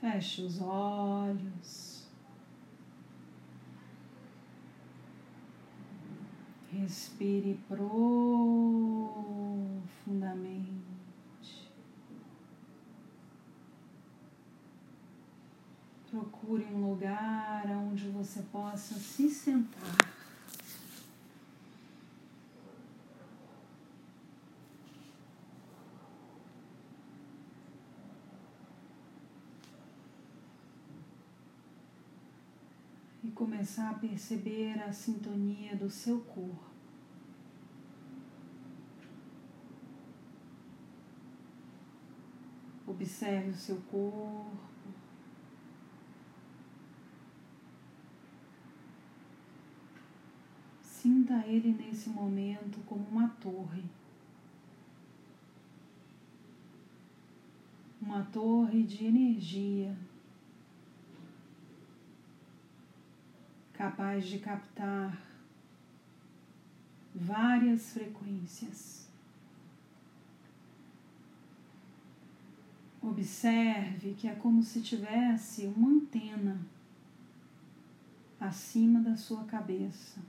Feche os olhos. Respire profundamente. Procure um lugar onde você possa se sentar. E começar a perceber a sintonia do seu corpo. Observe o seu corpo. Sinta ele nesse momento como uma torre. Uma torre de energia capaz de captar várias frequências. Observe que é como se tivesse uma antena acima da sua cabeça.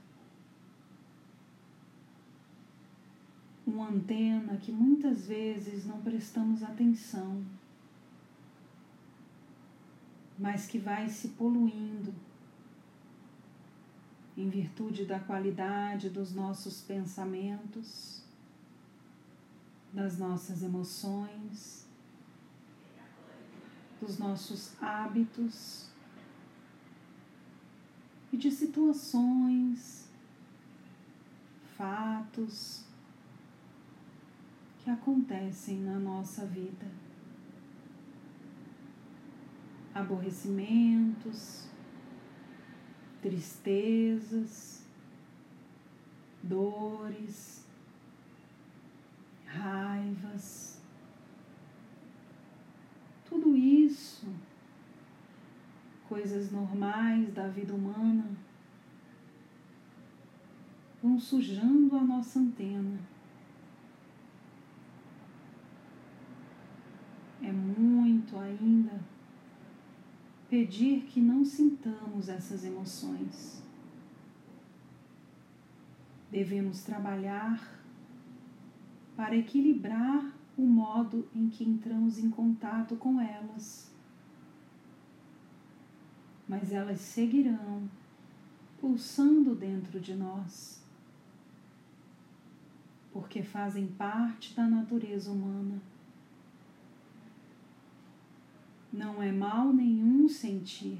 uma antena que muitas vezes não prestamos atenção, mas que vai se poluindo em virtude da qualidade dos nossos pensamentos, das nossas emoções, dos nossos hábitos e de situações, fatos, que acontecem na nossa vida. Aborrecimentos, tristezas, dores, raivas, tudo isso, coisas normais da vida humana, vão sujando a nossa antena. É muito ainda pedir que não sintamos essas emoções. Devemos trabalhar para equilibrar o modo em que entramos em contato com elas. Mas elas seguirão pulsando dentro de nós, porque fazem parte da natureza humana. Não é mal nenhum sentir.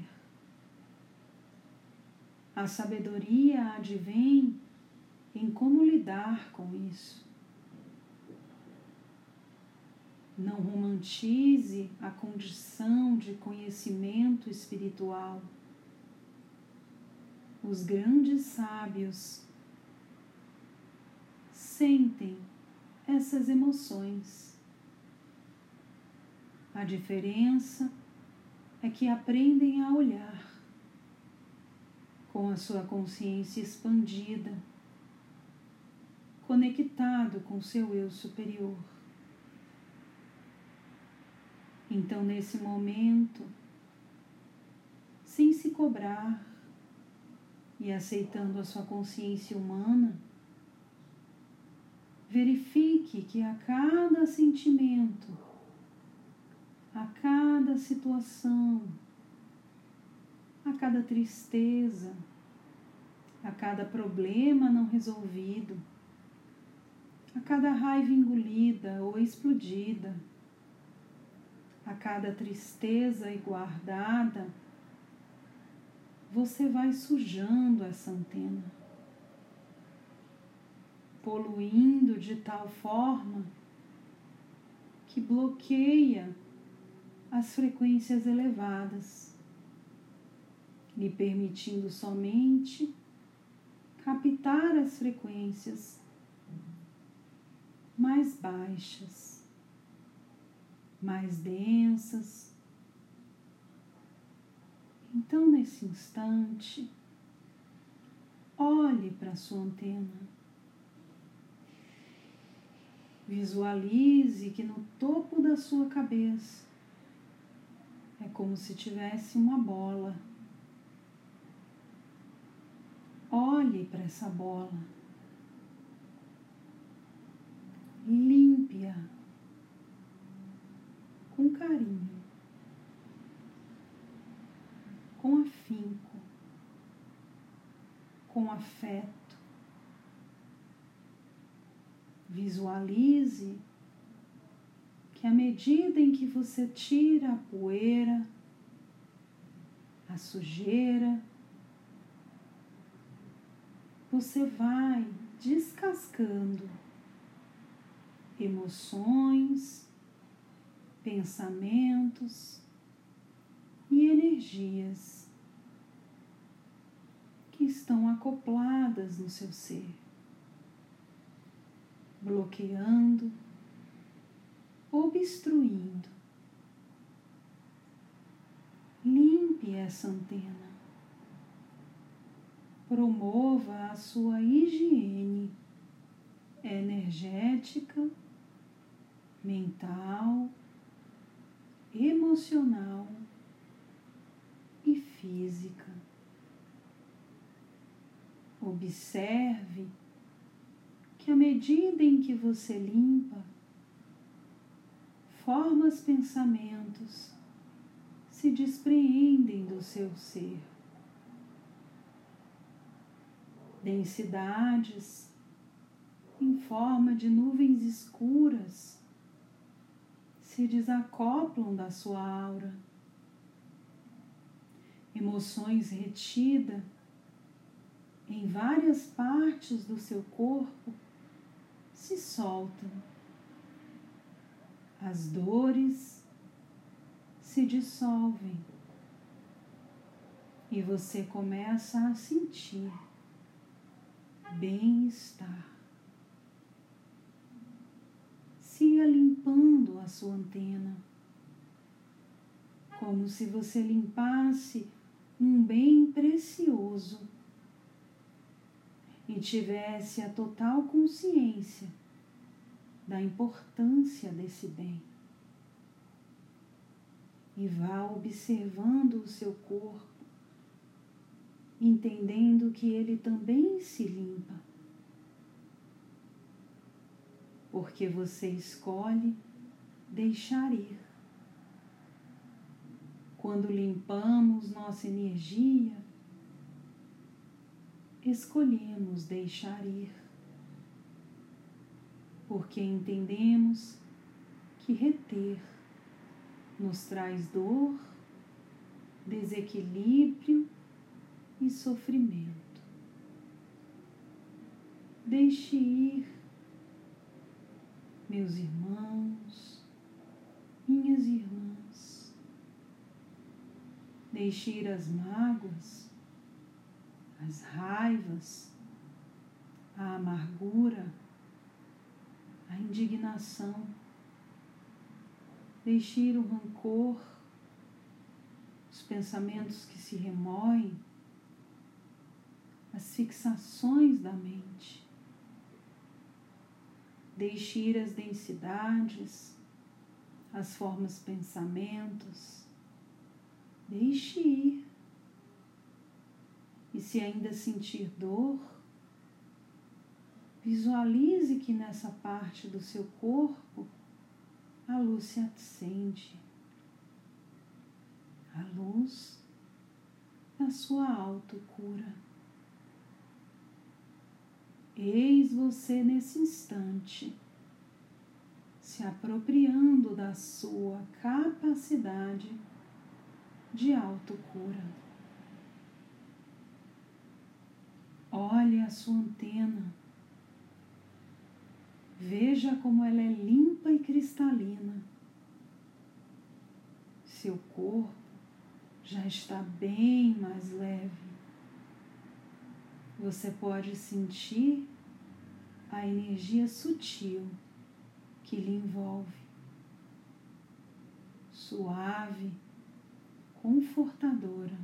A sabedoria advém em como lidar com isso. Não romantize a condição de conhecimento espiritual. Os grandes sábios sentem essas emoções a diferença é que aprendem a olhar com a sua consciência expandida, conectado com seu eu superior. Então, nesse momento, sem se cobrar e aceitando a sua consciência humana, verifique que a cada sentimento a cada situação, a cada tristeza, a cada problema não resolvido, a cada raiva engolida ou explodida, a cada tristeza e guardada, você vai sujando essa antena, poluindo de tal forma que bloqueia as frequências elevadas, lhe permitindo somente captar as frequências mais baixas, mais densas. Então, nesse instante, olhe para sua antena. Visualize que no topo da sua cabeça É como se tivesse uma bola. Olhe para essa bola. Limpe-a com carinho, com afinco, com afeto. Visualize que à medida em que você tira a poeira, a sujeira, você vai descascando emoções, pensamentos e energias que estão acopladas no seu ser, bloqueando, obstruindo. Limpe essa antena. Promova a sua higiene energética, mental, emocional e física. Observe que à medida em que você limpa, formas pensamentos se despreendem do seu ser. Densidades em forma de nuvens escuras se desacoplam da sua aura. Emoções retidas em várias partes do seu corpo se soltam. As dores se dissolvem e você começa a sentir bem-estar. Siga limpando a sua antena, como se você limpasse um bem precioso e tivesse a total consciência da importância desse bem. E vá observando o seu corpo entendendo que ele também se limpa. Porque você escolhe deixar ir. Quando limpamos nossa energia, escolhemos deixar ir. Porque entendemos que reter nos traz dor, desequilíbrio e sofrimento. Deixe ir, meus irmãos, minhas irmãs. Deixe ir as mágoas, as raivas, a amargura, a indignação. Deixe ir o rancor, os pensamentos que se remoem as fixações da mente. Deixe ir as densidades, as formas pensamentos. Deixe ir. E se ainda sentir dor, visualize que nessa parte do seu corpo a luz se acende. A luz da sua autocura. Eis você nesse instante se apropriando da sua capacidade de autocura. Olhe a sua antena. Veja como ela é limpa e cristalina. Seu corpo já está bem mais leve. Você pode sentir a energia sutil que lhe envolve, suave, confortadora.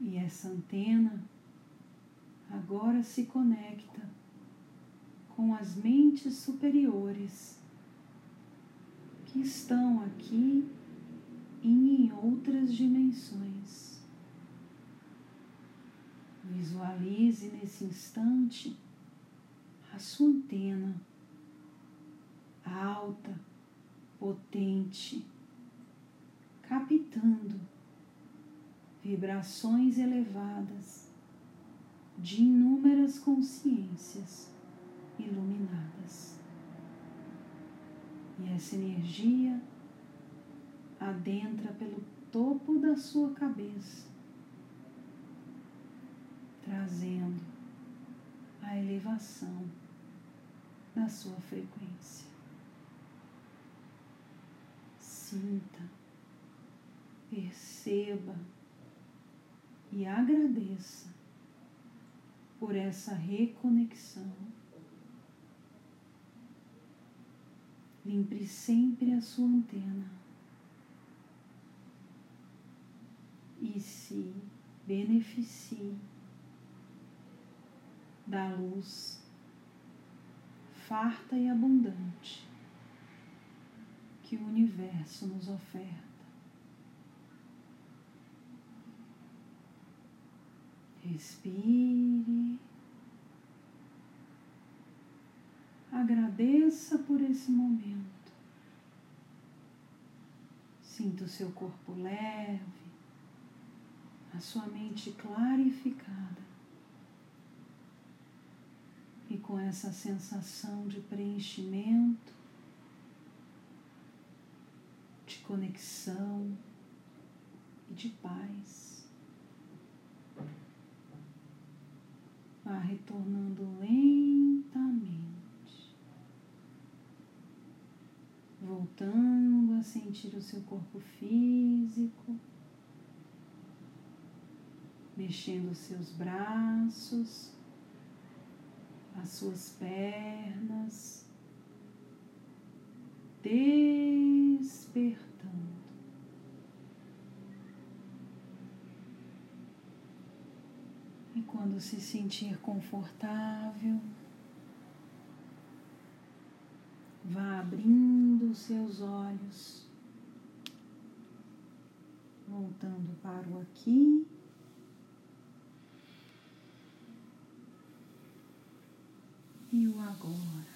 E essa antena agora se conecta as mentes superiores que estão aqui em outras dimensões. Visualize nesse instante a sua antena alta, potente, captando vibrações elevadas de inúmeras consciências iluminadas. E essa energia adentra pelo topo da sua cabeça, trazendo a elevação da sua frequência. Sinta, perceba e agradeça por essa reconexão. Limpe sempre a sua antena e se beneficie da luz farta e abundante que o universo nos oferta. Respire. Agradeça por esse momento. Sinta o seu corpo leve, a sua mente clarificada. E com essa sensação de preenchimento, de conexão e de paz. Vá retornando lentamente, voltando a sentir o seu corpo físico, mexendo os seus braços, as suas pernas, despertando. Quando se sentir confortável, vá abrindo os seus olhos, voltando para o aqui. E o agora.